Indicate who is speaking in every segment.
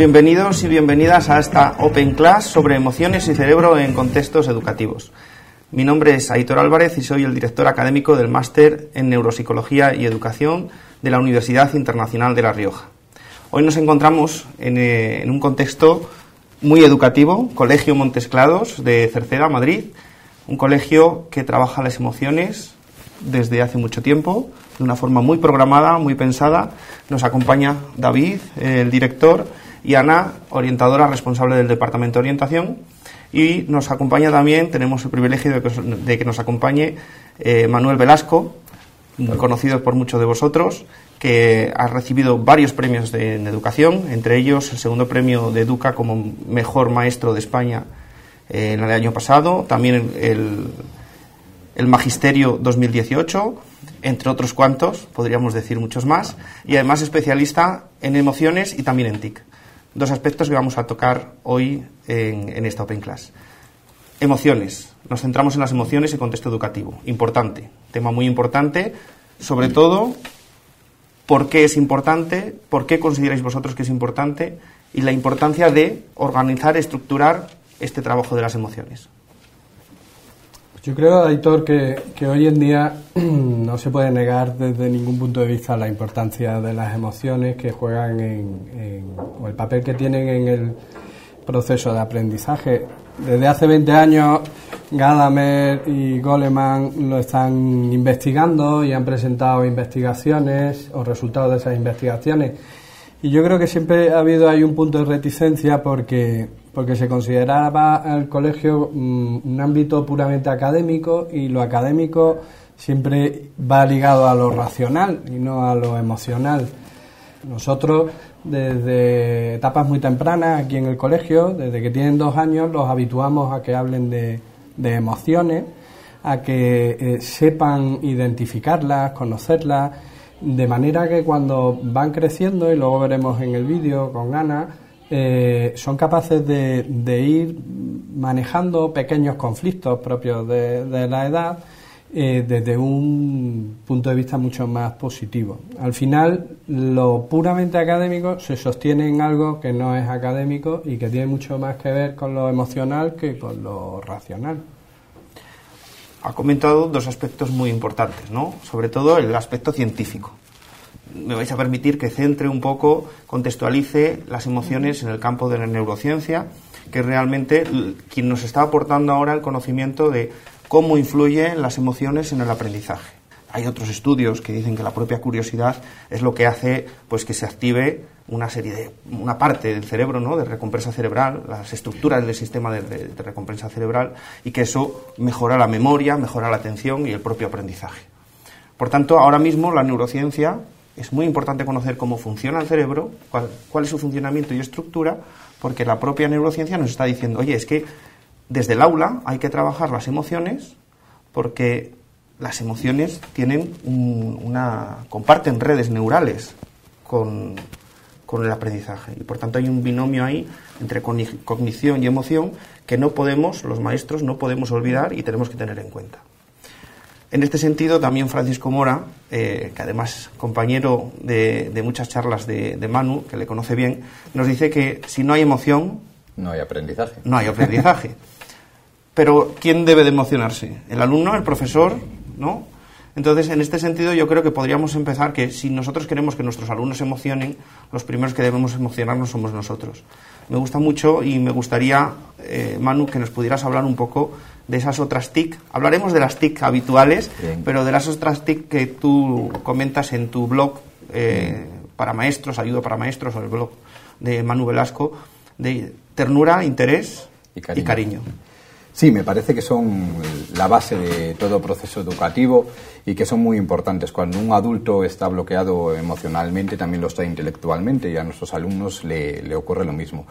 Speaker 1: Bienvenidos y bienvenidas a esta Open Class sobre emociones y cerebro en contextos educativos. Mi nombre es Aitor Álvarez y soy el director académico del Máster en Neuropsicología y Educación de la Universidad Internacional de La Rioja. Hoy nos encontramos en, eh, un contexto muy educativo, Colegio Montesclados de Cerceda, Madrid, un colegio que trabaja las emociones desde hace mucho tiempo, de una forma muy programada, muy pensada. Nos acompaña David, el director, y Ana, orientadora responsable del Departamento de Orientación. Y nos acompaña también, tenemos el privilegio de que, nos acompañe eh, Manuel Velasco, conocido por muchos de vosotros, que ha recibido varios premios de, en educación, entre ellos el segundo premio de Educa como mejor maestro de España eh, en el año pasado, también el, el Magisterio 2018, entre otros cuantos, podríamos decir muchos más, y además especialista en emociones y también en TIC dos aspectos que vamos a tocar hoy en, esta Open Class. Emociones. Nos centramos en las emociones en contexto educativo. Importante. Tema muy importante. Sobre todo, ¿por qué es importante? ¿Por qué consideráis vosotros que es importante? Y la importancia de organizar, estructurar este trabajo de las emociones.
Speaker 2: Yo creo, Aitor, que, que, hoy en día no se puede negar desde ningún punto de vista la importancia de las emociones que juegan en, o el papel que tienen en el proceso de aprendizaje. Desde hace 20 años, Gadamer y Goleman lo están investigando y han presentado investigaciones o resultados de esas investigaciones. Y yo creo que siempre ha habido ahí un punto de reticencia porque porque se consideraba el colegio mm, un ámbito puramente académico y lo académico siempre va ligado a lo racional y no a lo emocional. Nosotros desde etapas muy tempranas aquí en el colegio, desde que tienen dos años, los habituamos a que hablen de, emociones, a que eh, sepan identificarlas, conocerlas, de manera que cuando van creciendo, y luego veremos en el vídeo con Ana, eh, son capaces de, ir manejando pequeños conflictos propios de, la edad eh, desde un punto de vista mucho más positivo. Al final, lo puramente académico se sostiene en algo que no es académico y que tiene mucho más que ver con lo emocional que con lo racional.
Speaker 1: Ha comentado dos aspectos muy importantes, ¿no? Sobre todo el aspecto científico me vais a permitir que centre un poco, contextualice las emociones en el campo de la neurociencia, que es realmente quien nos está aportando ahora el conocimiento de cómo influyen las emociones en el aprendizaje. Hay otros estudios que dicen que la propia curiosidad es lo que hace pues que se active una serie de una parte del cerebro, ¿no? de recompensa cerebral, las estructuras del sistema de, recompensa cerebral y que eso mejora la memoria, mejora la atención y el propio aprendizaje. Por tanto, ahora mismo la neurociencia es muy importante conocer cómo funciona el cerebro, cuál, es su funcionamiento y estructura, porque la propia neurociencia nos está diciendo, oye, es que desde el aula hay que trabajar las emociones porque las emociones tienen una comparten redes neurales con, con el aprendizaje y por tanto hay un binomio ahí entre cognición y emoción que no podemos los maestros no podemos olvidar y tenemos que tener en cuenta. En este sentido, también Francisco Mora, eh, que además compañero de, muchas charlas de, Manu, que le conoce bien, nos dice que si no hay emoción...
Speaker 3: No hay aprendizaje.
Speaker 1: No hay aprendizaje. Pero, ¿quién debe de emocionarse? ¿El alumno, el profesor? ¿No? Entonces, en este sentido, yo creo que podríamos empezar que si nosotros queremos que nuestros alumnos se emocionen, los primeros que debemos emocionarnos somos nosotros. Me gusta mucho y me gustaría, eh, Manu, que nos pudieras hablar un poco de esas otras TIC. Hablaremos de las TIC habituales, pero de las otras TIC que tú comentas en tu blog eh, para maestros, ayuda para maestros, o el blog de Manu Velasco, de ternura, interés Y cariño.
Speaker 3: Sí, me parece que son la base de todo proceso educativo y que son muy importantes. Cuando un adulto está bloqueado emocionalmente, también lo está intelectualmente y a nuestros alumnos le, le ocurre lo mismo.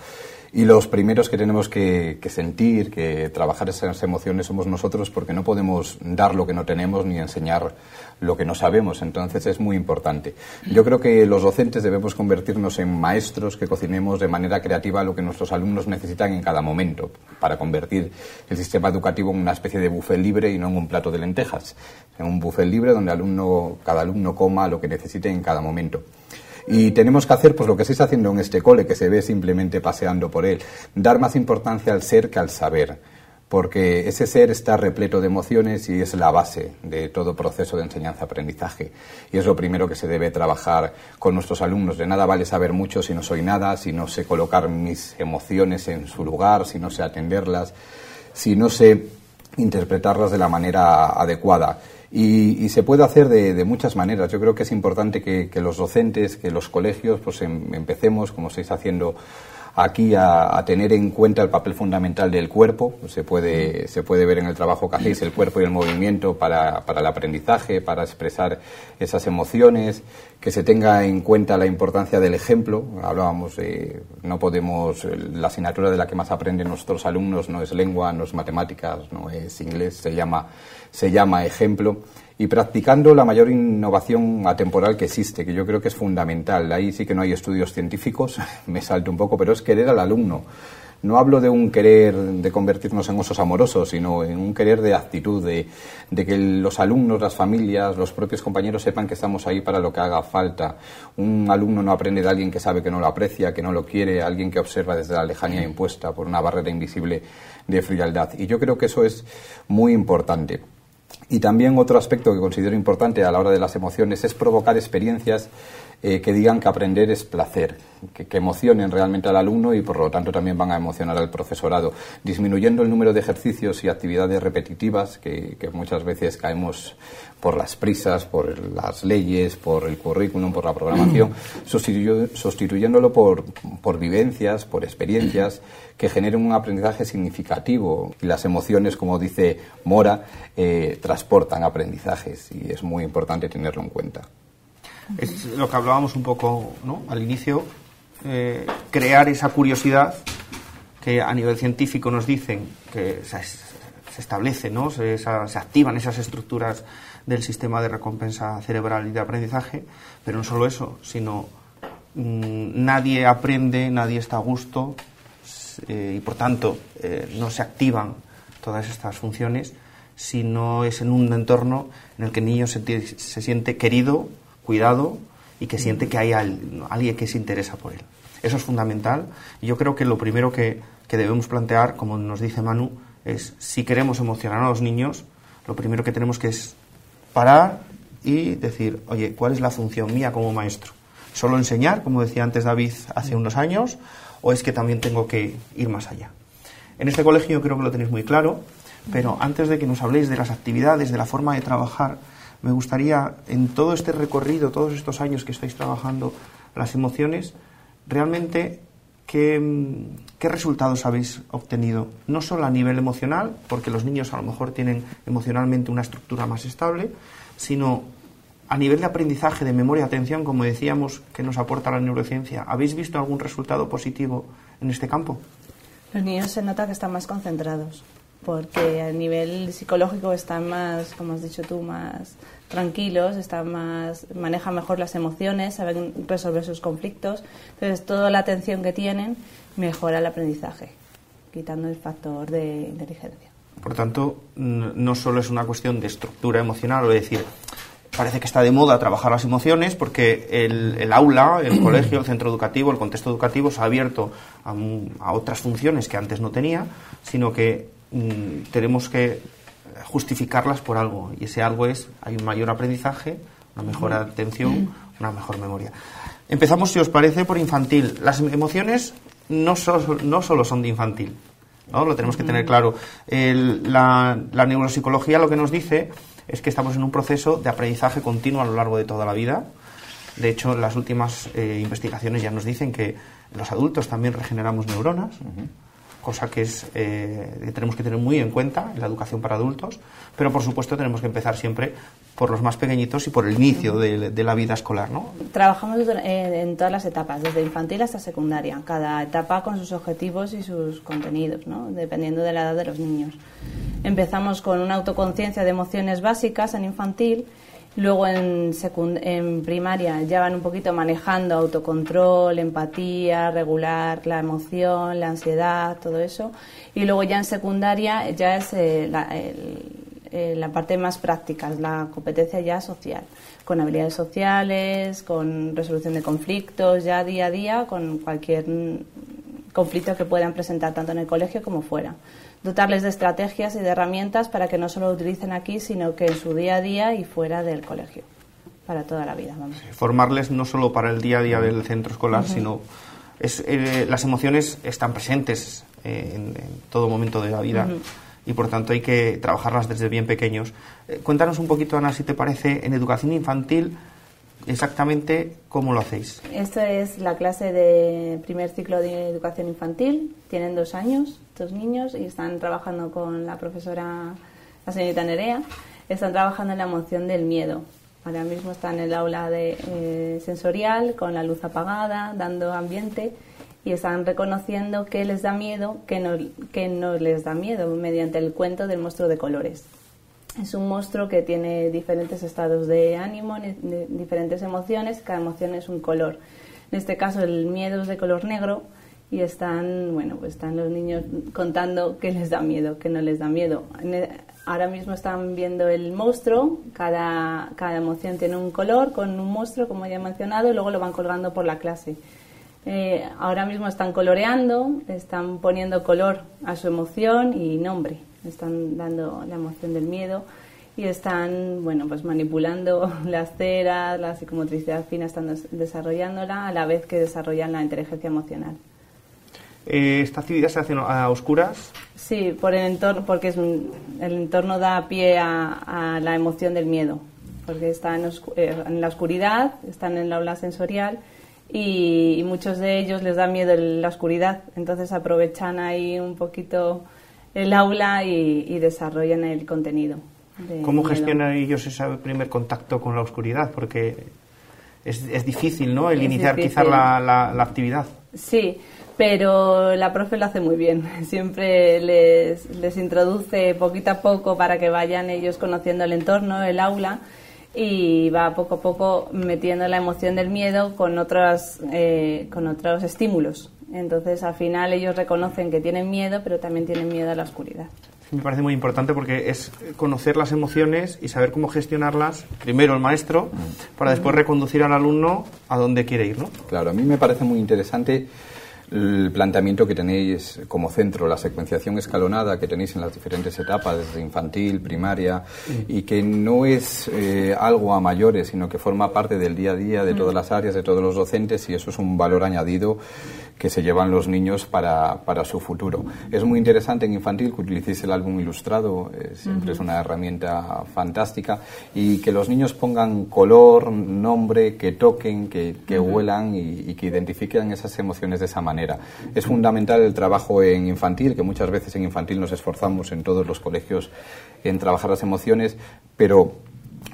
Speaker 3: Y los primeros que tenemos que, sentir, que trabajar esas emociones somos nosotros porque no podemos dar lo que no tenemos ni enseñar lo que no sabemos. Entonces es muy importante. Yo creo que los docentes debemos convertirnos en maestros que cocinemos de manera creativa lo que nuestros alumnos necesitan en cada momento para convertir el sistema educativo en una especie de buffet libre y no en un plato de lentejas. En un buffet libre donde alumno, cada alumno coma lo que necesite en cada momento. Y tenemos que hacer pues lo que se está haciendo en este cole, que se ve simplemente paseando por él, dar más importancia al ser que al saber, porque ese ser está repleto de emociones y es la base de todo proceso de enseñanza-aprendizaje. Y es lo primero que se debe trabajar con nuestros alumnos. De nada vale saber mucho si no soy nada, si no sé colocar mis emociones en su lugar, si no sé atenderlas, si no sé interpretarlas de la manera adecuada. Y, se puede hacer de, muchas maneras. Yo creo que es importante que, los docentes, que los colegios, pues em, empecemos, como estáis haciendo aquí, a, tener en cuenta el papel fundamental del cuerpo. Se puede, se puede ver en el trabajo que hacéis el cuerpo y el movimiento para, para el aprendizaje, para expresar esas emociones, que se tenga en cuenta la importancia del ejemplo. Hablábamos de, no podemos, la asignatura de la que más aprenden nuestros alumnos no es lengua, no es matemáticas, no es inglés, se llama se llama ejemplo, y practicando la mayor innovación atemporal que existe, que yo creo que es fundamental. Ahí sí que no hay estudios científicos, me salto un poco, pero es querer al alumno. No hablo de un querer de convertirnos en osos amorosos, sino en un querer de actitud, de, de, que los alumnos, las familias, los propios compañeros sepan que estamos ahí para lo que haga falta. Un alumno no aprende de alguien que sabe que no lo aprecia, que no lo quiere, alguien que observa desde la lejanía impuesta por una barrera invisible de frialdad. Y yo creo que eso es muy importante. Y también otro aspecto que considero importante a la hora de las emociones es provocar experiencias eh, que digan que aprender es placer, que, emocionen realmente al alumno y por lo tanto también van a emocionar al profesorado, disminuyendo el número de ejercicios y actividades repetitivas que, muchas veces caemos por las prisas, por las leyes, por el currículum, por la programación, sustituyéndolo por, por vivencias, por experiencias que generen un aprendizaje significativo. Y las emociones, como dice Mora, eh, transportan aprendizajes y es muy importante tenerlo en cuenta.
Speaker 1: Es lo que hablábamos un poco ¿no? al inicio, eh, crear esa curiosidad que a nivel científico nos dicen que se, establece, ¿no? Se, activan esas estructuras del sistema de recompensa cerebral y de aprendizaje, pero no solo eso, sino mm, nadie aprende, nadie está a gusto eh, y por tanto eh, no se activan todas estas funciones si no es en un entorno en el que el niño se, se siente querido, cuidado y que siente que hay alguien que se interesa por él. Eso es fundamental. Y yo creo que lo primero que, debemos plantear, como nos dice Manu, es si queremos emocionar a los niños, lo primero que tenemos que es parar y decir, oye, ¿cuál es la función mía como maestro? ¿Solo enseñar, como decía antes David hace unos años, o es que también tengo que ir más allá? En este colegio yo creo que lo tenéis muy claro, pero antes de que nos habléis de las actividades, de la forma de trabajar, me gustaría, en todo este recorrido, todos estos años que estáis trabajando las emociones, realmente ¿Qué, ¿qué, resultados habéis obtenido? No solo a nivel emocional, porque los niños a lo mejor tienen emocionalmente una estructura más estable, sino a nivel de aprendizaje, de memoria, atención, como decíamos, que nos aporta la neurociencia. ¿Habéis visto algún resultado positivo en este campo?
Speaker 4: Los niños se nota que están más concentrados porque a nivel psicológico están más, como has dicho tú, más tranquilos, están más, manejan mejor las emociones, saben resolver sus conflictos. Entonces, toda la atención que tienen mejora el aprendizaje, quitando el factor de inteligencia.
Speaker 1: Por tanto, no solo es una cuestión de estructura emocional, o decir, parece que está de moda trabajar las emociones porque el, aula, el colegio, el centro educativo, el contexto educativo se ha abierto a otras funciones que antes no tenía, sino que Mm, tenemos que justificarlas por algo. Y ese algo es, hay un mayor aprendizaje, una mejor atención, una mejor memoria. Empezamos, si os parece, por infantil. Las emociones no, no solo son de infantil, ¿no? Lo tenemos que tener claro. la, neuropsicología lo que nos dice es que estamos en un proceso de aprendizaje continuo a lo largo de toda la vida. De hecho, las últimas eh, investigaciones ya nos dicen que los adultos también regeneramos neuronas cosa que es eh, tenemos que tener muy en cuenta en la educación para adultos, pero por supuesto tenemos que empezar siempre por los más pequeñitos y por el inicio de, la vida escolar. ¿no?
Speaker 4: Trabajamos en todas las etapas, desde infantil hasta secundaria, cada etapa con sus objetivos y sus contenidos, ¿no? dependiendo de la edad de los niños. Empezamos con una autoconciencia de emociones básicas en infantil Luego en, en primaria ya van un poquito manejando autocontrol, empatía, regular la emoción, la ansiedad, todo eso. Y luego ya en secundaria ya es eh, la, eh, la, parte más práctica, la competencia ya social, con habilidades sociales, con resolución de conflictos, ya día a día, con cualquier conflicto que puedan presentar tanto en el colegio como fuera dotarles de estrategias y de herramientas para que no solo lo utilicen aquí, sino que en su día a día y fuera del colegio, para toda la vida.
Speaker 1: formarles no solo para el día a día del centro escolar, sino es, eh, las emociones están presentes eh, en, todo momento de la vida. Y por tanto hay que trabajarlas desde bien pequeños. Eh, cuéntanos un poquito, Ana, si te parece, en educación infantil, exactamente cómo lo hacéis.
Speaker 4: Esto es la clase de primer ciclo de educación infantil. Tienen dos años, dos niños, y están trabajando con la profesora, la señorita Nerea. Están trabajando en la emoción del miedo. Ahora mismo están en el aula de eh, sensorial, con la luz apagada, dando ambiente y están reconociendo qué les da miedo, qué no, qué no les da miedo, mediante el cuento del monstruo de colores. Es un monstruo que tiene diferentes estados de ánimo, diferentes emociones, cada emoción es un color. En este caso el miedo es de color negro y están, bueno, pues están los niños contando qué les da miedo, qué no les da miedo. Ahora mismo están viendo el monstruo, cada, cada emoción tiene un color con un monstruo, como ya he mencionado, y luego lo van colgando por la clase. Eh, ahora mismo están coloreando, están poniendo color a su emoción y nombre están dando la emoción del miedo y están, bueno, pues manipulando las ceras, la psicomotricidad fina, están desarrollándola a la vez que desarrollan la inteligencia emocional.
Speaker 1: Eh, ¿Esta actividad se hace a oscuras?
Speaker 4: Sí, por el entorno, porque es el entorno da pie a, la emoción del miedo, porque están eh, en, la oscuridad, están en la aula sensorial y, y, muchos de ellos les da miedo la oscuridad, entonces aprovechan ahí un poquito el aula y, desarrollan el contenido.
Speaker 1: ¿Cómo gestionan ellos ese primer contacto con la oscuridad? Porque es, es difícil, ¿no? El iniciar quizás la, la, actividad.
Speaker 4: Sí, pero la profe lo hace muy bien. Siempre les, les introduce poquito a poco para que vayan ellos conociendo el entorno, el aula y va poco a poco metiendo la emoción del miedo con otros, eh, con otros estímulos. Entonces, al final ellos reconocen que tienen miedo, pero también tienen miedo a la oscuridad.
Speaker 1: Me parece muy importante porque es conocer las emociones y saber cómo gestionarlas, primero el maestro, para después reconducir al alumno a donde quiere ir, ¿no?
Speaker 3: Claro, a mí me parece muy interesante el planteamiento que tenéis como centro, la secuenciación escalonada que tenéis en las diferentes etapas, desde infantil, primaria, y que no es eh, algo a mayores, sino que forma parte del día a día de todas las áreas, de todos los docentes, y eso es un valor añadido que se llevan los niños para, para su futuro. Es muy interesante en infantil que utilicéis el álbum ilustrado, eh, siempre es una herramienta fantástica, y que los niños pongan color, nombre, que toquen, que, que huelan y, que identifiquen esas emociones de esa manera. Es fundamental el trabajo en infantil, que muchas veces en infantil nos esforzamos en todos los colegios en trabajar las emociones, pero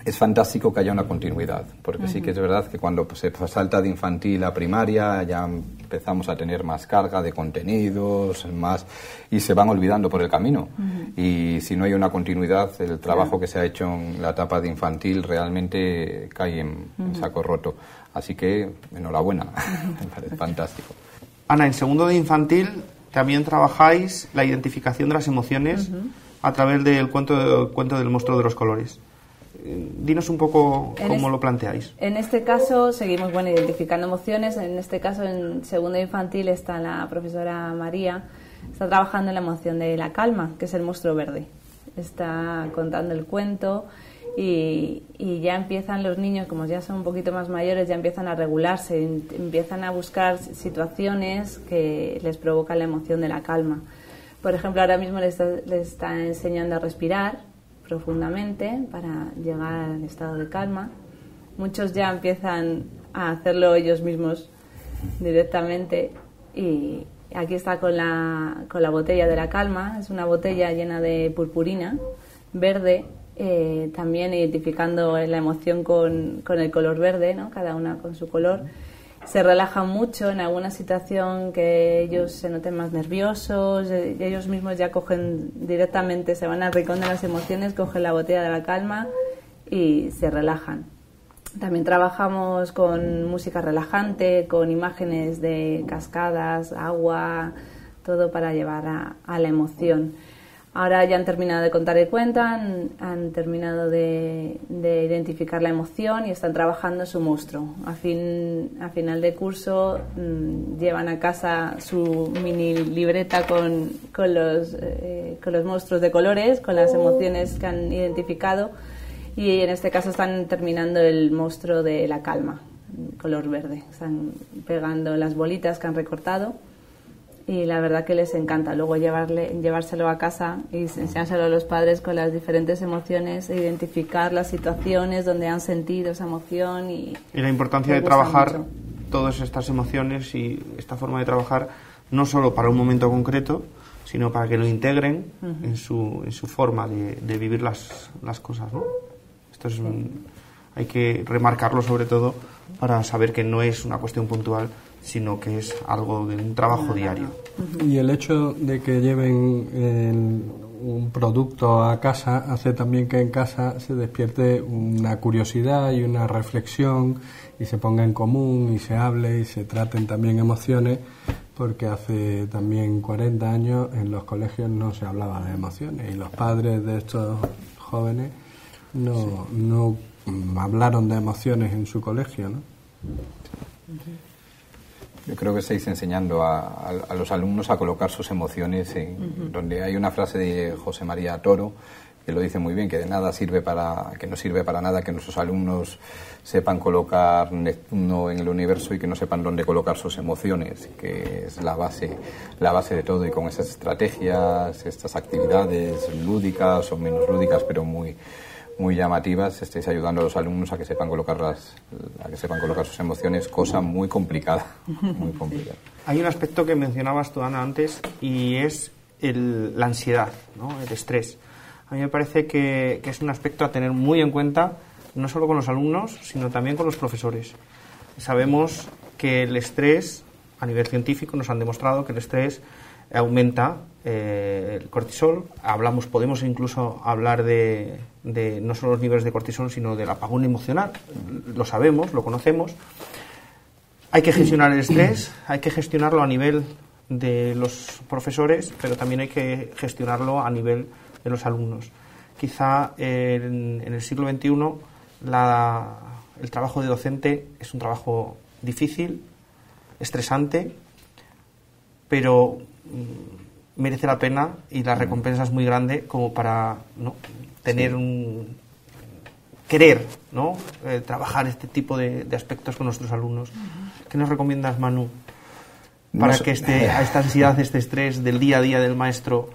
Speaker 3: es fantástico que haya una continuidad, porque sí que es verdad que cuando se salta de infantil a primaria ya empezamos a tener más carga de contenidos, más y se van olvidando por el camino. Y si no hay una continuidad, el trabajo que se ha hecho en la etapa de infantil realmente cae en, saco roto. Así que enhorabuena, me parece fantástico.
Speaker 1: Ana, en segundo de infantil también trabajáis la identificación de las emociones a través del cuento, cuento del monstruo de los colores dinos un poco cómo lo planteáis.
Speaker 4: En este caso seguimos bueno identificando emociones. En este caso en segundo infantil está la profesora María está trabajando en la emoción de la calma, que es el monstruo verde. está contando el cuento y, ya empiezan los niños, como ya son un poquito más mayores, ya empiezan a regularse, empiezan a buscar situaciones que les provocan la emoción de la calma. Por ejemplo, ahora mismo les está, enseñando a respirar profundamente para llegar al estado de calma. Muchos ya empiezan a hacerlo ellos mismos directamente y aquí está con la, con la botella de la calma. Es una botella llena de purpurina verde eh, también identificando la emoción con, con, el color verde, ¿no? cada una con su color. Se relajan mucho en alguna situación que ellos se noten más nerviosos, eh, ellos mismos ya cogen directamente, se van al rincón de las emociones, cogen la botella de la calma y se relajan. También trabajamos con música relajante, con imágenes de cascadas, agua, todo para llevar a, a la emoción. Ahora ya han terminado de contar el cuento, han, terminado de, identificar la emoción y están trabajando su monstruo. A, fin, a final de curso mm, llevan a casa su mini libreta con, con, los, eh, con los monstruos de colores, con las emociones que han identificado y en este caso están terminando el monstruo de la calma, color verde. Están pegando las bolitas que han recortado y la verdad que les encanta luego llevarle, llevárselo a casa y enseñárselo a los padres con las diferentes emociones, e identificar las situaciones donde han sentido esa emoción y,
Speaker 1: y la importancia de trabajar todas estas emociones y esta forma de trabajar no solo para un momento concreto, sino para que lo integren en, su, en su forma de, de vivir las, las cosas. ¿no? Esto es hay que remarcarlo sobre todo para saber que no es una cuestión puntual, sino que es algo de un trabajo diario.
Speaker 2: Y el hecho de que lleven un producto a casa hace también que en casa se despierte una curiosidad y una reflexión y se ponga en común y se hable y se traten también emociones porque hace también 40 años en los colegios no se hablaba de emociones y los padres de estos jóvenes no, no hablaron de emociones en su colegio, ¿no?
Speaker 3: Yo creo que estáis enseñando a, los alumnos a colocar sus emociones en donde hay una frase de José María Toro que lo dice muy bien, que de nada sirve para, que no sirve para nada que nuestros alumnos sepan colocar Neptuno en el universo y que no sepan dónde colocar sus emociones, que es la base, la base de todo. Y con esas estrategias, estas actividades lúdicas o menos lúdicas, pero muy, muy llamativas, estáis ayudando a los alumnos a que sepan colocar a que sepan colocar sus emociones, cosa muy complicada, muy complicada.
Speaker 1: Hay un aspecto que mencionabas tú Ana antes y es el, la ansiedad, ¿no? el estrés. A mí me parece que, que, es un aspecto a tener muy en cuenta no solo con los alumnos, sino también con los profesores. Sabemos que el estrés, a nivel científico, nos han demostrado que el estrés aumenta eh, el cortisol. Hablamos, podemos incluso hablar de, no solo los niveles de cortisol, sino del apagón emocional. Lo sabemos, lo conocemos. Hay que gestionar el estrés, hay que gestionarlo a nivel de los profesores, pero también hay que gestionarlo a nivel de los alumnos. Quizá en, el siglo XXI el trabajo de docente es un trabajo difícil, estresante, pero merece la pena y la recompensa es muy grande como para ¿no? tener un querer ¿no? Eh, trabajar este tipo de, aspectos con nuestros alumnos. ¿Qué nos recomiendas, Manu? Para que este, a esta ansiedad, este estrés del día a día del maestro.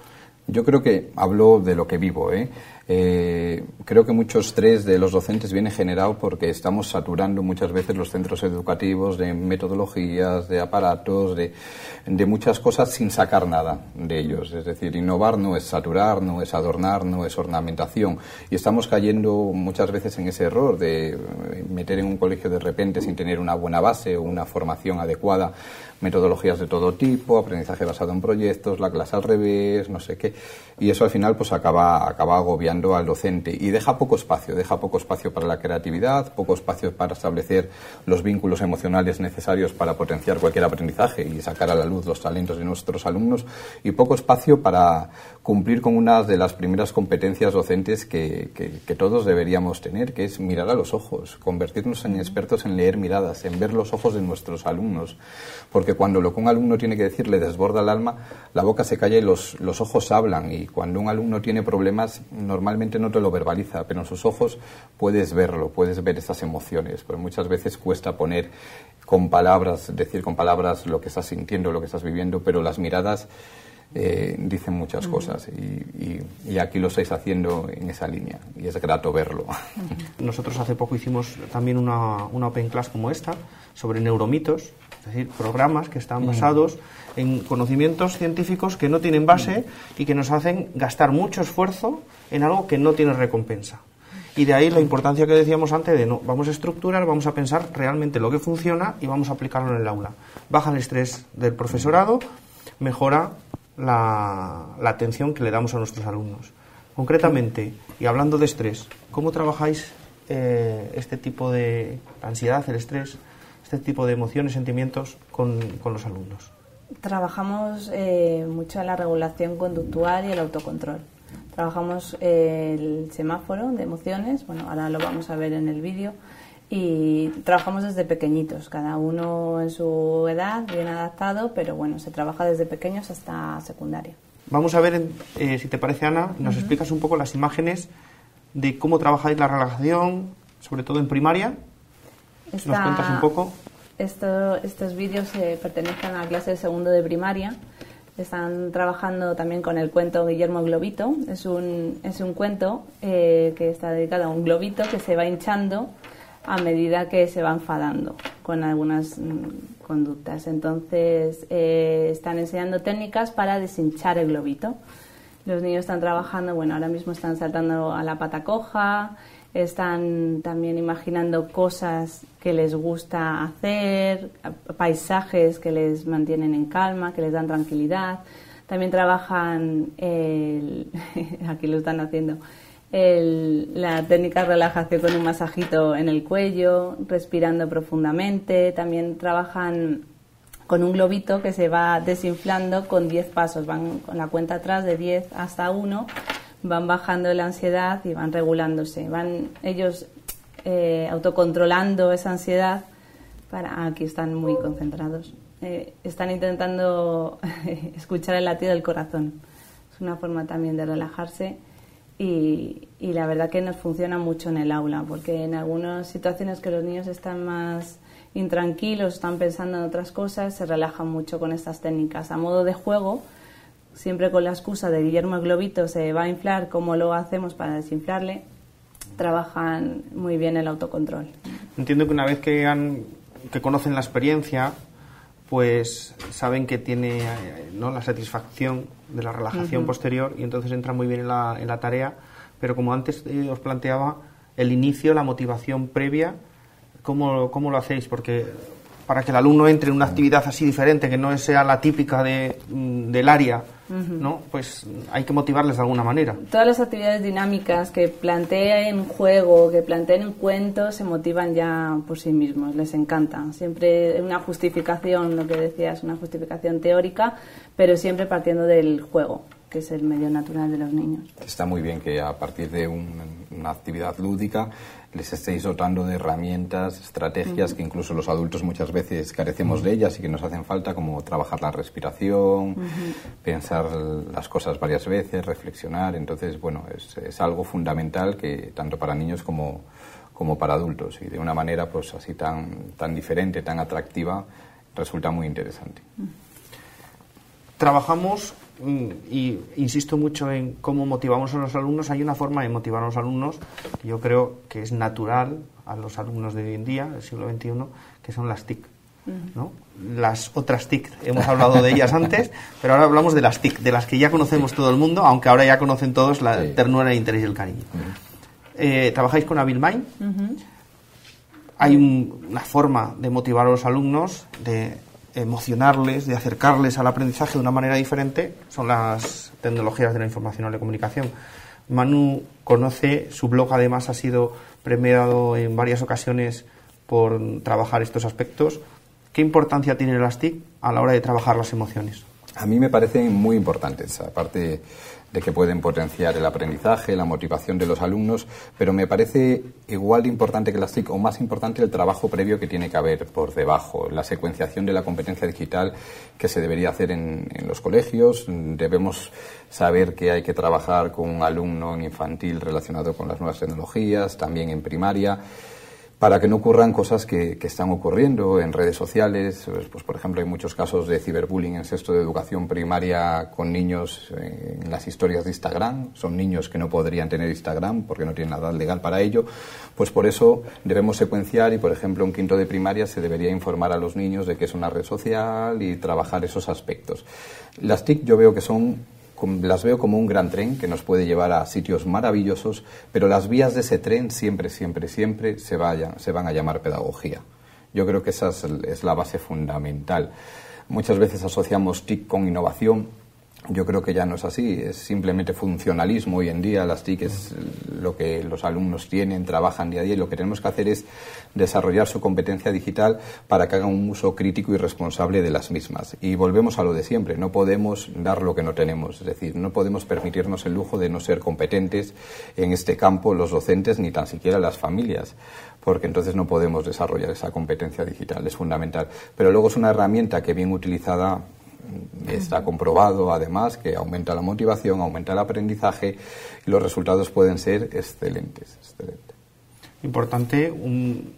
Speaker 3: Yo creo que hablo de lo que vivo. ¿eh? Eh, creo que mucho estrés de los docentes viene generado porque estamos saturando muchas veces los centros educativos de metodologías, de aparatos, de, de, muchas cosas sin sacar nada de ellos. Es decir, innovar no es saturar, no es adornar, no es ornamentación. Y estamos cayendo muchas veces en ese error de meter en un colegio de repente sin tener una buena base o una formación adecuada metodologías de todo tipo, aprendizaje basado en proyectos, la clase al revés, no sé qué. Y eso al final pues acaba, acaba agobiando al docente y deja poco espacio, deja poco espacio para la creatividad, poco espacio para establecer los vínculos emocionales necesarios para potenciar cualquier aprendizaje y sacar a la luz los talentos de nuestros alumnos y poco espacio para cumplir con una de las primeras competencias docentes que, que, todos deberíamos tener, que es mirar a los ojos, convertirnos en expertos en leer miradas, en ver los ojos de nuestros alumnos. Porque cuando lo que un alumno tiene que decir le desborda el alma, la boca se calla y los, los ojos hablan. Y cuando un alumno tiene problemas, normalmente no te lo verbaliza, pero en sus ojos puedes verlo, puedes ver esas emociones. Pero muchas veces cuesta poner con palabras, decir con palabras lo que estás sintiendo, lo que estás viviendo, pero las miradas eh, dicen muchas cosas y, aquí lo estáis haciendo en esa línea y es grato verlo.
Speaker 1: Nosotros hace poco hicimos también una, una Open Class como esta sobre neuromitos, es decir, programas que están basados en conocimientos científicos que no tienen base y que nos hacen gastar mucho esfuerzo en algo que no tiene recompensa. Y de ahí la importancia que decíamos antes de no, vamos a estructurar, vamos a pensar realmente lo que funciona y vamos a aplicarlo en el aula. Baja el estrés del profesorado, mejora la, atención que le damos a nuestros alumnos. Concretamente, y hablando de estrés, ¿cómo trabajáis eh, este tipo de ansiedad, el estrés, este tipo de emociones, sentimientos con, los alumnos?
Speaker 4: Trabajamos eh, mucho la regulación conductual y el autocontrol. Trabajamos eh, el semáforo de emociones, bueno, ahora lo vamos a ver en el vídeo, y trabajamos desde pequeñitos, cada uno en su edad, bien adaptado, pero bueno, se trabaja desde pequeños hasta secundaria.
Speaker 1: Vamos a ver, eh, si te parece, Ana, nos explicas un poco las imágenes de cómo trabajáis la relajación, sobre todo en primaria. nos cuentas un poco.
Speaker 4: estos vídeos eh, pertenecen a la clase de segundo de primaria. Están trabajando también con el cuento Guillermo Globito. Es un, es un cuento eh, que está dedicado a un globito que se va hinchando a medida que se va enfadando con algunas mm, conductas. Entonces, eh, están enseñando técnicas para deshinchar el globito. Los niños están trabajando, bueno, ahora mismo están saltando a la pata coja, están también imaginando cosas que les gusta hacer, paisajes que les mantienen en calma, que les dan tranquilidad. También trabajan, aquí lo están haciendo, la técnica de relajación con un masajito en el cuello, respirando profundamente. También trabajan con un globito que se va desinflando con 10 pasos. Van con la cuenta atrás de 10 hasta 1, van bajando la ansiedad y van regulándose. Van ellos eh, autocontrolando esa ansiedad. Para, aquí están muy concentrados. Eh, están intentando escuchar el latido del corazón. Es una forma también de relajarse y, la verdad que nos funciona mucho en el aula, porque en algunas situaciones que los niños están más intranquilos, están pensando en otras cosas, se relajan mucho con estas técnicas. A modo de juego, siempre con la excusa de Guillermo Globito se va a inflar, ¿cómo lo hacemos para desinflarle? Trabajan muy bien el autocontrol.
Speaker 1: Entiendo que una vez que, conocen la experiencia, pues saben que tiene ¿no? la satisfacción de la relajación posterior y entonces entra muy bien en la, en la tarea. Pero como antes eh, os planteaba, el inicio, la motivación previa, ¿cómo, ¿cómo, lo hacéis? Porque para que el alumno entre en una actividad así diferente, que no sea la típica de, mm, del área, ¿no? Pues hay que motivarles de alguna manera.
Speaker 4: Todas las actividades dinámicas que planteen juego, que planteen en cuentos, se motivan ya por sí mismos, les encanta. Siempre una justificación, lo que decías, una justificación teórica, pero siempre partiendo del juego que es el medio natural de los niños.
Speaker 3: Está muy bien que a partir de una actividad lúdica les estéis dotando de herramientas, estrategias que incluso los adultos muchas veces carecemos de ellas y que nos hacen falta, como trabajar la respiración, pensar las cosas varias veces, reflexionar. Entonces, bueno, es, es, algo fundamental que tanto para niños como, como para adultos y de una manera pues así tan, tan diferente, tan atractiva, resulta muy interesante.
Speaker 1: Trabajamos y insisto mucho en cómo motivamos a los alumnos, hay una forma de motivar a los alumnos que yo creo que es natural a los alumnos de hoy en día, del siglo XXI, que son las TIC. ¿no? Las otras TIC, hemos hablado de ellas antes, pero ahora hablamos de las TIC, de las que ya conocemos todo el mundo, aunque ahora ya conocen todos la ternura, el interés y el cariño. Eh, trabajáis con Abil Mind. Hay una forma de motivar a los alumnos, de emocionarles, de acercarles al aprendizaje de una manera diferente, son las tecnologías de la información o la comunicación. Manu conoce, su blog además ha sido premiado en varias ocasiones por trabajar estos aspectos. ¿Qué importancia tiene las TIC a la hora de trabajar las emociones?
Speaker 3: A mí me parecen muy importantes, aparte de que pueden potenciar el aprendizaje, la motivación de los alumnos, pero me parece igual de importante que las TIC o más importante el trabajo previo que tiene que haber por debajo, la secuenciación de la competencia digital que se debería hacer en, en los colegios. Debemos saber que hay que trabajar con un alumno en infantil relacionado con las nuevas tecnologías, también en primaria para que no ocurran cosas que, están ocurriendo en redes sociales. Pues, pues, por ejemplo, hay muchos casos de ciberbullying en sexto de educación primaria con niños eh, en las historias de Instagram. Son niños que no podrían tener Instagram porque no tienen la edad legal para ello. Pues por eso debemos secuenciar y, por ejemplo, en quinto de primaria se debería informar a los niños de que es una red social y trabajar esos aspectos. Las TIC yo veo que son las veo como un gran tren que nos puede llevar a sitios maravillosos, pero las vías de ese tren siempre, siempre, siempre se, vayan, se van a llamar pedagogía. Yo creo que esa es, la base fundamental. Muchas veces asociamos TIC con innovación, yo creo que ya no es así, es simplemente funcionalismo hoy en día, las TIC es lo que los alumnos tienen, trabajan día a día y lo que tenemos que hacer es desarrollar su competencia digital para que hagan un uso crítico y responsable de las mismas. Y volvemos a lo de siempre, no podemos dar lo que no tenemos, es decir, no podemos permitirnos el lujo de no ser competentes en este campo los docentes ni tan siquiera las familias porque entonces no podemos desarrollar esa competencia digital, es fundamental. Pero luego es una herramienta que bien utilizada Está comprobado, además, que aumenta la motivación, aumenta el aprendizaje y los resultados pueden ser excelentes.
Speaker 1: Importante un,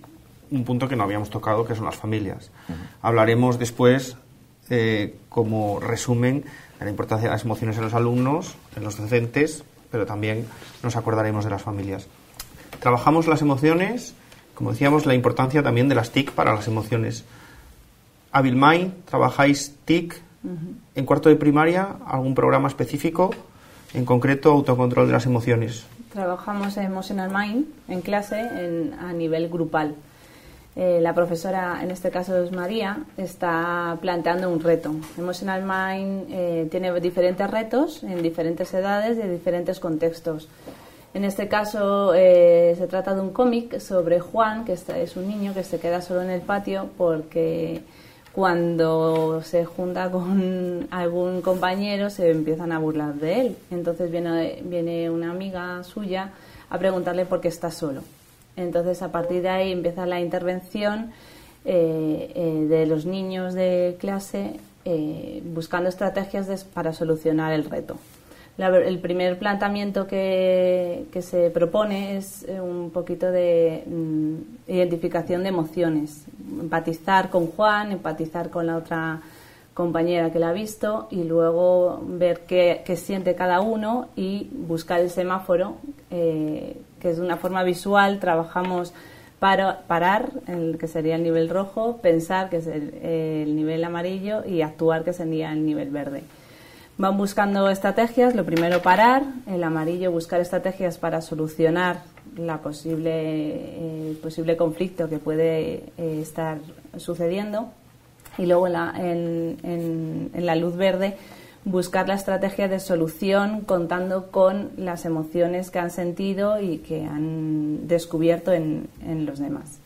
Speaker 1: punto que no habíamos tocado, que son las familias. Hablaremos después, eh, como resumen, de la importancia de las emociones en los alumnos, en los docentes, pero también nos acordaremos de las familias. Trabajamos las emociones, como decíamos, la importancia también de las TIC para las emociones. Mind, trabajáis TIC, en cuarto de primaria, algún programa específico, en concreto autocontrol de las emociones.
Speaker 4: Trabajamos en Emotional Mind en clase a nivel grupal. Eh, la profesora, en este caso es María, está planteando un reto. Emotional Mind eh, tiene diferentes retos en diferentes edades y en diferentes contextos. En este caso eh, se trata de un cómic sobre Juan, que es un niño que se queda solo en el patio porque cuando se junta con algún compañero se empiezan a burlar de él. Entonces viene, una amiga suya a preguntarle por qué está solo. Entonces a partir de ahí empieza la intervención eh, eh, de los niños de clase eh, buscando estrategias para solucionar el reto el primer planteamiento que, se propone es eh, un poquito de mm, identificación de emociones, empatizar con Juan, empatizar con la otra compañera que la ha visto y luego ver qué, siente cada uno y buscar el semáforo, eh, que es de una forma visual, trabajamos para parar, el que sería el nivel rojo, pensar, que es el nivel amarillo, y actuar, que sería el nivel verde. Van buscando estrategias, lo primero parar, el amarillo buscar estrategias para solucionar la posible, eh, posible conflicto que puede eh, estar sucediendo y luego en la, en, la luz verde buscar la estrategia de solución contando con las emociones que han sentido y que han descubierto en, en los demás.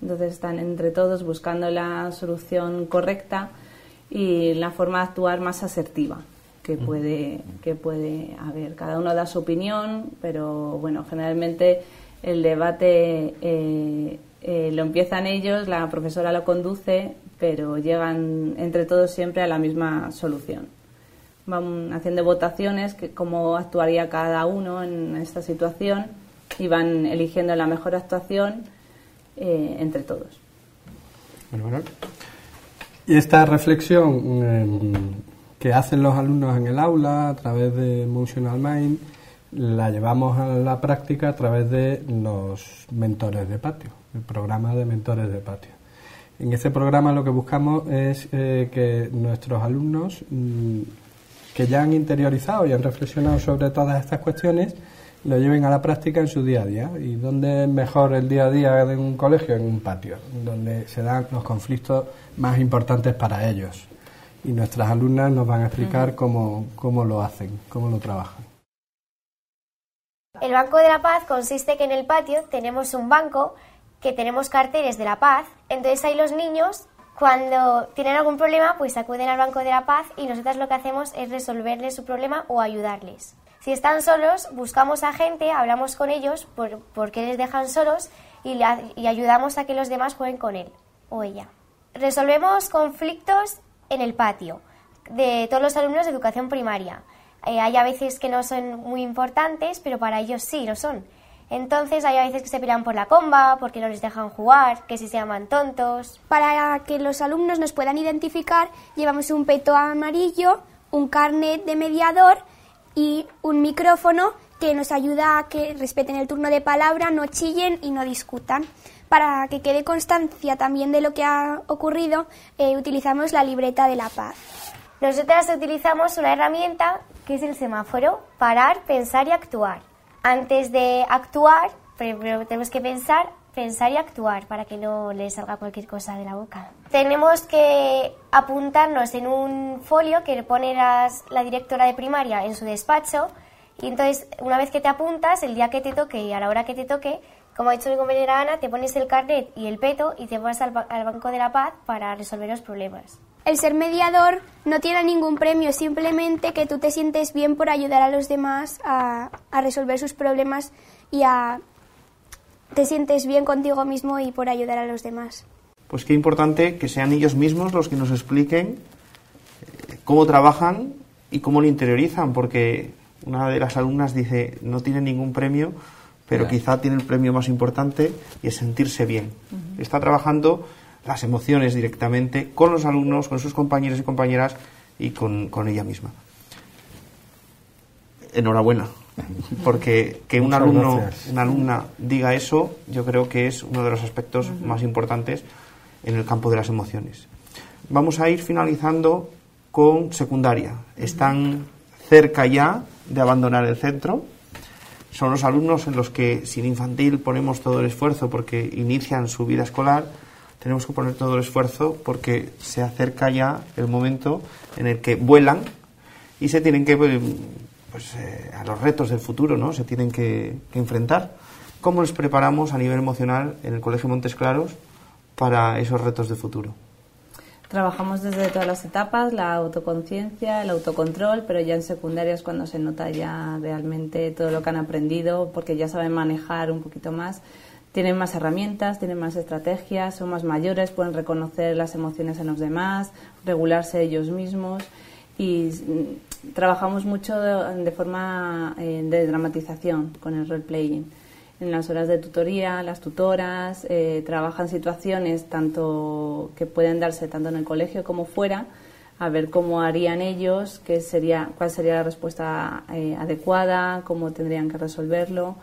Speaker 4: Entonces están entre todos buscando la solución correcta y la forma de actuar más asertiva que puede, que puede haber. Cada uno da su opinión, pero bueno, generalmente el debate eh, eh, lo empiezan ellos, la profesora lo conduce, pero llegan entre todos siempre a la misma solución. Van haciendo votaciones, que cómo actuaría cada uno en esta situación y van eligiendo la mejor actuación eh, entre todos.
Speaker 2: Y esta reflexión em, que hacen los alumnos en el aula a través de Emotional Mind la llevamos a la práctica a través de los mentores de patio, el programa de mentores de patio. En este programa lo que buscamos es eh, que nuestros alumnos mm, que ya han interiorizado y han reflexionado sobre todas estas cuestiones lo lleven a la práctica en su día a día. ¿Y dónde es mejor el día a día de un colegio? En un patio, donde se dan los conflictos más importantes para ellos. Y nuestras alumnas nos van a explicar cómo, cómo lo hacen, cómo lo trabajan.
Speaker 5: El Banco de la Paz consiste que en el patio tenemos un banco que tenemos carteles de la paz, entonces ahí los niños Cuando tienen algún problema, pues acuden al Banco de la Paz y nosotras lo que hacemos es resolverles su problema o ayudarles. Si están solos, buscamos a gente, hablamos con ellos por, por qué les dejan solos y, ayudamos a que los demás jueguen con él o ella. Resolvemos conflictos en el patio de todos los alumnos de educación primaria. Eh, hay a veces que no son muy importantes, pero para ellos sí lo son. Entonces hay a veces que se pelean por la comba, porque no les dejan jugar, que si se llaman tontos.
Speaker 6: Para que los alumnos nos puedan identificar, llevamos un peto amarillo, un carnet de mediador y un micrófono que nos ayuda a que respeten el turno de palabra, no chillen y no discutan. Para que quede constancia también de lo que ha ocurrido, eh, utilizamos la libreta de la paz.
Speaker 5: Nosotras utilizamos una herramienta que es el semáforo, parar, pensar y actuar antes de actuar, primero tenemos que pensar, pensar y actuar para que no le salga cualquier cosa de la boca. Tenemos que apuntarnos en un folio que pone la directora de primaria en su despacho y entonces una vez que te apuntas, el día que te toque y a la hora que te toque, como ha dicho mi compañera Ana, te pones el carnet y el peto y te vas al, al Banco de la Paz para resolver los problemas.
Speaker 6: El ser mediador no tiene ningún premio, simplemente que tú te sientes bien por ayudar a los demás a, resolver sus problemas y a te sientes bien contigo mismo y por ayudar a los demás.
Speaker 1: Pues qué importante que sean ellos mismos los que nos expliquen eh, cómo trabajan y cómo lo interiorizan, porque una de las alumnas dice no tiene ningún premio, pero quizá tiene el premio más importante y es sentirse bien. Está trabajando las emociones directamente con los alumnos, con sus compañeros y compañeras y con, ella misma. Enhorabuena, porque que un alumno, una alumna diga eso, yo creo que es uno de los aspectos más importantes en el campo de las emociones. Vamos a ir finalizando con secundaria. Están cerca ya de abandonar el centro. Son los alumnos en los que sin infantil ponemos todo el esfuerzo porque inician su vida escolar tenemos que poner todo el esfuerzo porque se acerca ya el momento en el que vuelan y se tienen que, pues, eh, a los retos del futuro, ¿no? Se tienen que, enfrentar. ¿Cómo les preparamos a nivel emocional en el Colegio Montes Claros para esos retos de futuro?
Speaker 4: Trabajamos desde todas las etapas, la autoconciencia, el autocontrol, pero ya en secundaria es cuando se nota ya realmente todo lo que han aprendido, porque ya saben manejar un poquito más tienen más herramientas, tienen más estrategias, son más mayores, pueden reconocer las emociones en los demás, regularse ellos mismos y trabajamos mucho de, forma eh, de dramatización con el role playing. En las horas de tutoría, las tutoras eh, trabajan situaciones tanto que pueden darse tanto en el colegio como fuera, a ver cómo harían ellos, qué sería, cuál sería la respuesta eh, adecuada, cómo tendrían que resolverlo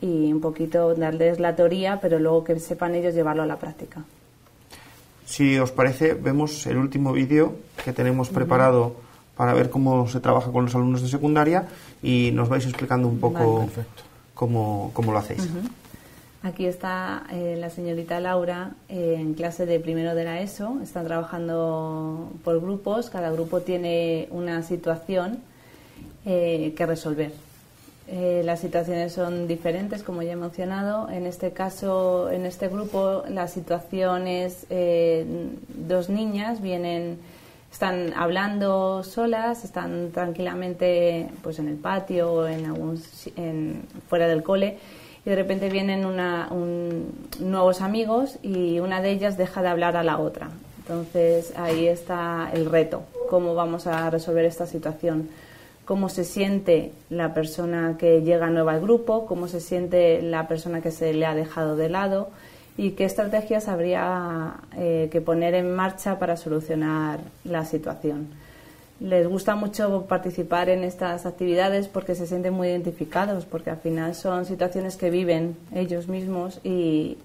Speaker 4: y un poquito darles la teoría, pero luego que sepan ellos llevarlo a la práctica.
Speaker 1: Si os parece, vemos el último vídeo que tenemos preparado para ver cómo se trabaja con los alumnos de secundaria y nos vais explicando un poco cómo, cómo, lo hacéis.
Speaker 4: Aquí está eh, la señorita Laura eh, en clase de primero de la ESO. Están trabajando por grupos. Cada grupo tiene una situación eh, que resolver. Eh, las situaciones son diferentes, como ya he mencionado. En este caso, en este grupo, la situación es eh, dos niñas vienen, están hablando solas, están tranquilamente, pues en el patio o en algún, fuera del cole y de repente vienen una, nuevos amigos y una de ellas deja de hablar a la otra. Entonces ahí está el reto, cómo vamos a resolver esta situación cómo se siente la persona que llega nueva al grupo, cómo se siente la persona que se le ha dejado de lado y qué estrategias habría eh, que poner en marcha para solucionar la situación. Les gusta mucho participar en estas actividades porque se sienten muy identificados, porque al final son situaciones que viven ellos mismos y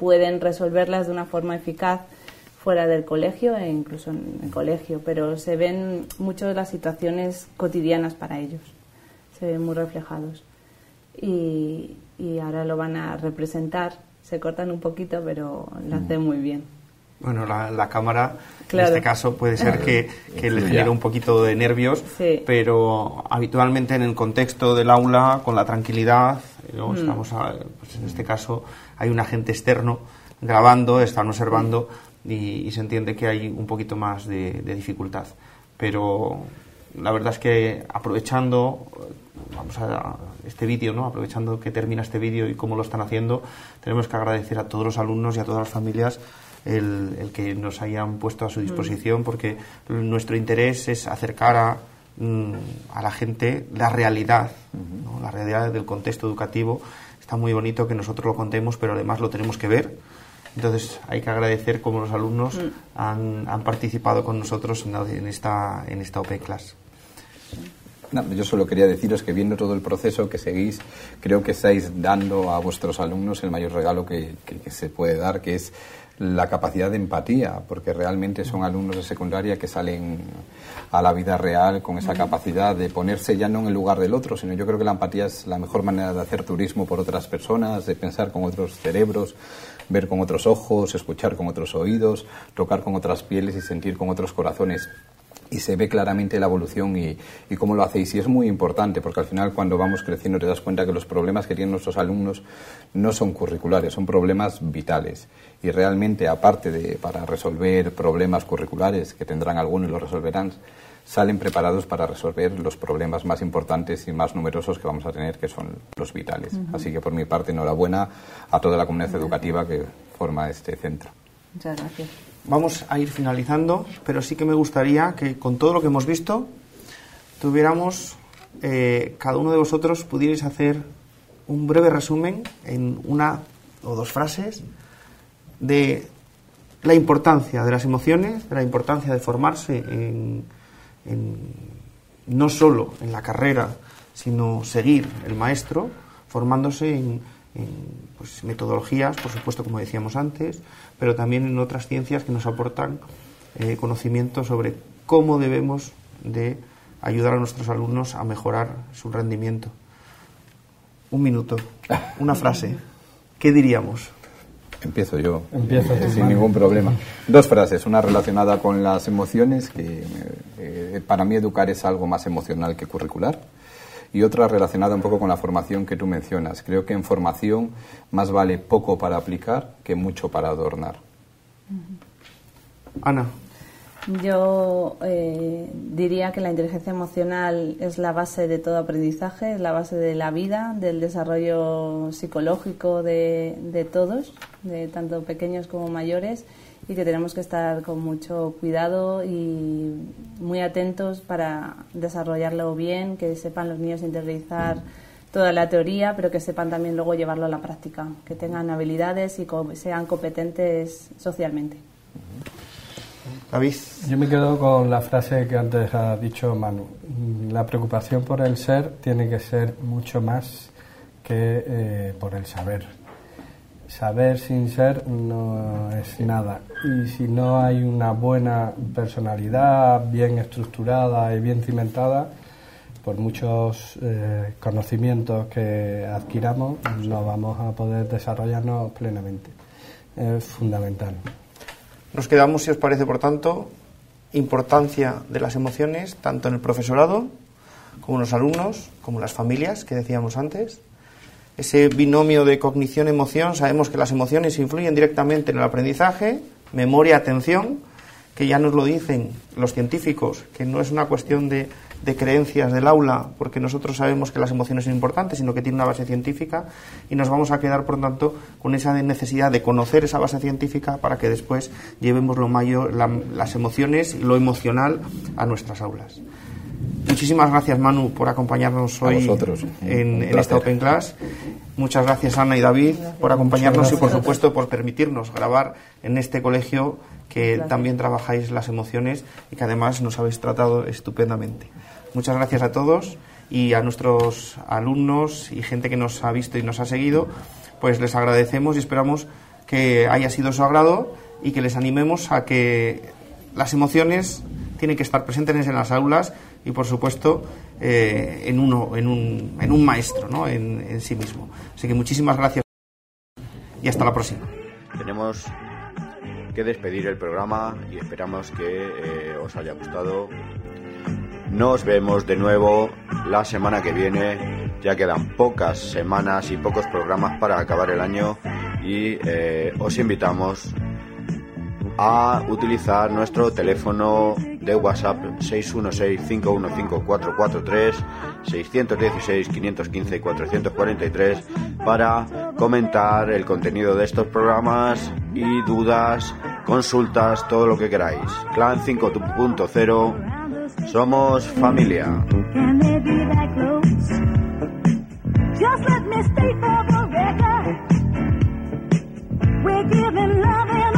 Speaker 4: pueden resolverlas de una forma eficaz fuera del colegio e incluso en el colegio, pero se ven mucho las situaciones cotidianas para ellos, se ven muy reflejados. Y, ahora lo van a representar, se cortan un poquito, pero lo mm. hacen muy bien.
Speaker 1: Bueno, la, cámara en este caso puede ser que, que les genere un poquito de nervios, pero habitualmente en el contexto del aula, con la tranquilidad, mm. estamos pues en este caso hay un agente externo grabando, están observando y, se entiende que hay un poquito más de, dificultad. Pero la verdad es que aprovechando vamos a este vídeo, ¿no? aprovechando que termina este vídeo y cómo lo están haciendo, tenemos que agradecer a todos los alumnos y a todas las familias el, que nos hayan puesto a su disposición, porque nuestro interés es acercar a, mm, a la gente la realidad, la realidad del contexto educativo. Está muy bonito que nosotros lo contemos, pero además lo tenemos que ver entonces hay que agradecer cómo los alumnos mm. han, participado con nosotros en, esta, en esta Open Class.
Speaker 3: yo solo quería deciros que viendo todo el proceso que seguís, creo que estáis dando a vuestros alumnos el mayor regalo que, que, se puede dar, que es la capacidad de empatía, porque realmente son alumnos de secundaria que salen a la vida real con esa mm. capacidad de ponerse ya no en el lugar del otro, sino yo creo que la empatía es la mejor manera de hacer turismo por otras personas, de pensar con otros cerebros, ver con otros ojos, escuchar con otros oídos, tocar con otras pieles y sentir con otros corazones y se ve claramente la evolución y, cómo lo hacéis. Y es muy importante porque al final cuando vamos creciendo te das cuenta que los problemas que tienen nuestros alumnos no son curriculares, son problemas vitales. Y realmente, aparte de para resolver problemas curriculares, que tendrán algunos y lo resolverán, salen preparados para resolver los problemas más importantes y más numerosos que vamos a tener, que son los vitales. Así que por mi parte, enhorabuena a toda la comunidad educativa que forma este centro.
Speaker 4: Muchas gracias.
Speaker 1: Vamos a ir finalizando, pero sí que me gustaría que con todo lo que hemos visto, tuviéramos, eh, cada uno de vosotros pudierais hacer un breve resumen en una o dos frases de la importancia de las emociones, de la importancia de formarse en no solo en la carrera, sino seguir el maestro, formándose en, pues, metodologías, por supuesto, como decíamos antes, pero también en otras ciencias que nos aportan eh, conocimiento sobre cómo debemos de ayudar a nuestros alumnos a mejorar su rendimiento. Un minuto, una frase. ¿Qué diríamos?
Speaker 3: Empiezo yo, sin ningún problema. Dos frases, una relacionada con las emociones, que eh, para mí educar es algo más emocional que curricular, y otra relacionada un poco con la formación que tú mencionas. Creo que en formación más vale poco para aplicar que mucho para adornar.
Speaker 1: Ana.
Speaker 4: Yo eh, diría que la inteligencia emocional es la base de todo aprendizaje, es la base de la vida, del desarrollo psicológico de, de todos, de tanto pequeños como mayores, y que tenemos que estar con mucho cuidado y muy atentos para desarrollarlo bien, que sepan los niños interiorizar toda la teoría, pero que sepan también luego llevarlo a la práctica, que tengan habilidades y sean competentes socialmente.
Speaker 2: Yo me quedo con la frase que antes ha dicho Manu. La preocupación por el ser tiene que ser mucho más que eh, por el saber. Saber sin ser no es nada. Y si no hay una buena personalidad, bien estructurada y bien cimentada, por muchos eh, conocimientos que adquiramos, no vamos a poder desarrollarnos plenamente. Es fundamental.
Speaker 1: Nos quedamos, si os parece, por tanto, importancia de las emociones, tanto en el profesorado, como en los alumnos, como en las familias, que decíamos antes. Ese binomio de cognición-emoción, sabemos que las emociones influyen directamente en el aprendizaje, memoria, atención, que ya nos lo dicen los científicos, que no es una cuestión de de creencias del aula, porque nosotros sabemos que las emociones son importantes, sino que tiene una base científica y nos vamos a quedar, por tanto, con esa necesidad de conocer esa base científica para que después llevemos lo mayor, las emociones, lo emocional a nuestras aulas. Muchísimas gracias, Manu, por acompañarnos hoy en, en esta Open Class. Muchas gracias, Ana y David, por acompañarnos y, por supuesto, por permitirnos grabar en este colegio que también trabajáis las emociones y que además nos habéis tratado estupendamente. Muchas gracias a todos y a nuestros alumnos y gente que nos ha visto y nos ha seguido, pues les agradecemos y esperamos que haya sido su agrado y que les animemos a que las emociones tienen que estar presentes en las aulas y, por supuesto, eh, en, uno, en, un, en un maestro, ¿no? en, sí mismo. Así que muchísimas gracias y hasta la próxima.
Speaker 7: Tenemos que despedir el programa y esperamos que eh, os haya gustado. Nos vemos de nuevo la semana que viene. Ya quedan pocas semanas y pocos programas para acabar el año y eh, os invitamos a utilizar nuestro teléfono de WhatsApp 616-515-443, 616-515-443 para comentar el contenido de estos programas y dudas, consultas, todo lo que queráis. Clan 5.0, somos familia.
Speaker 8: We're giving love and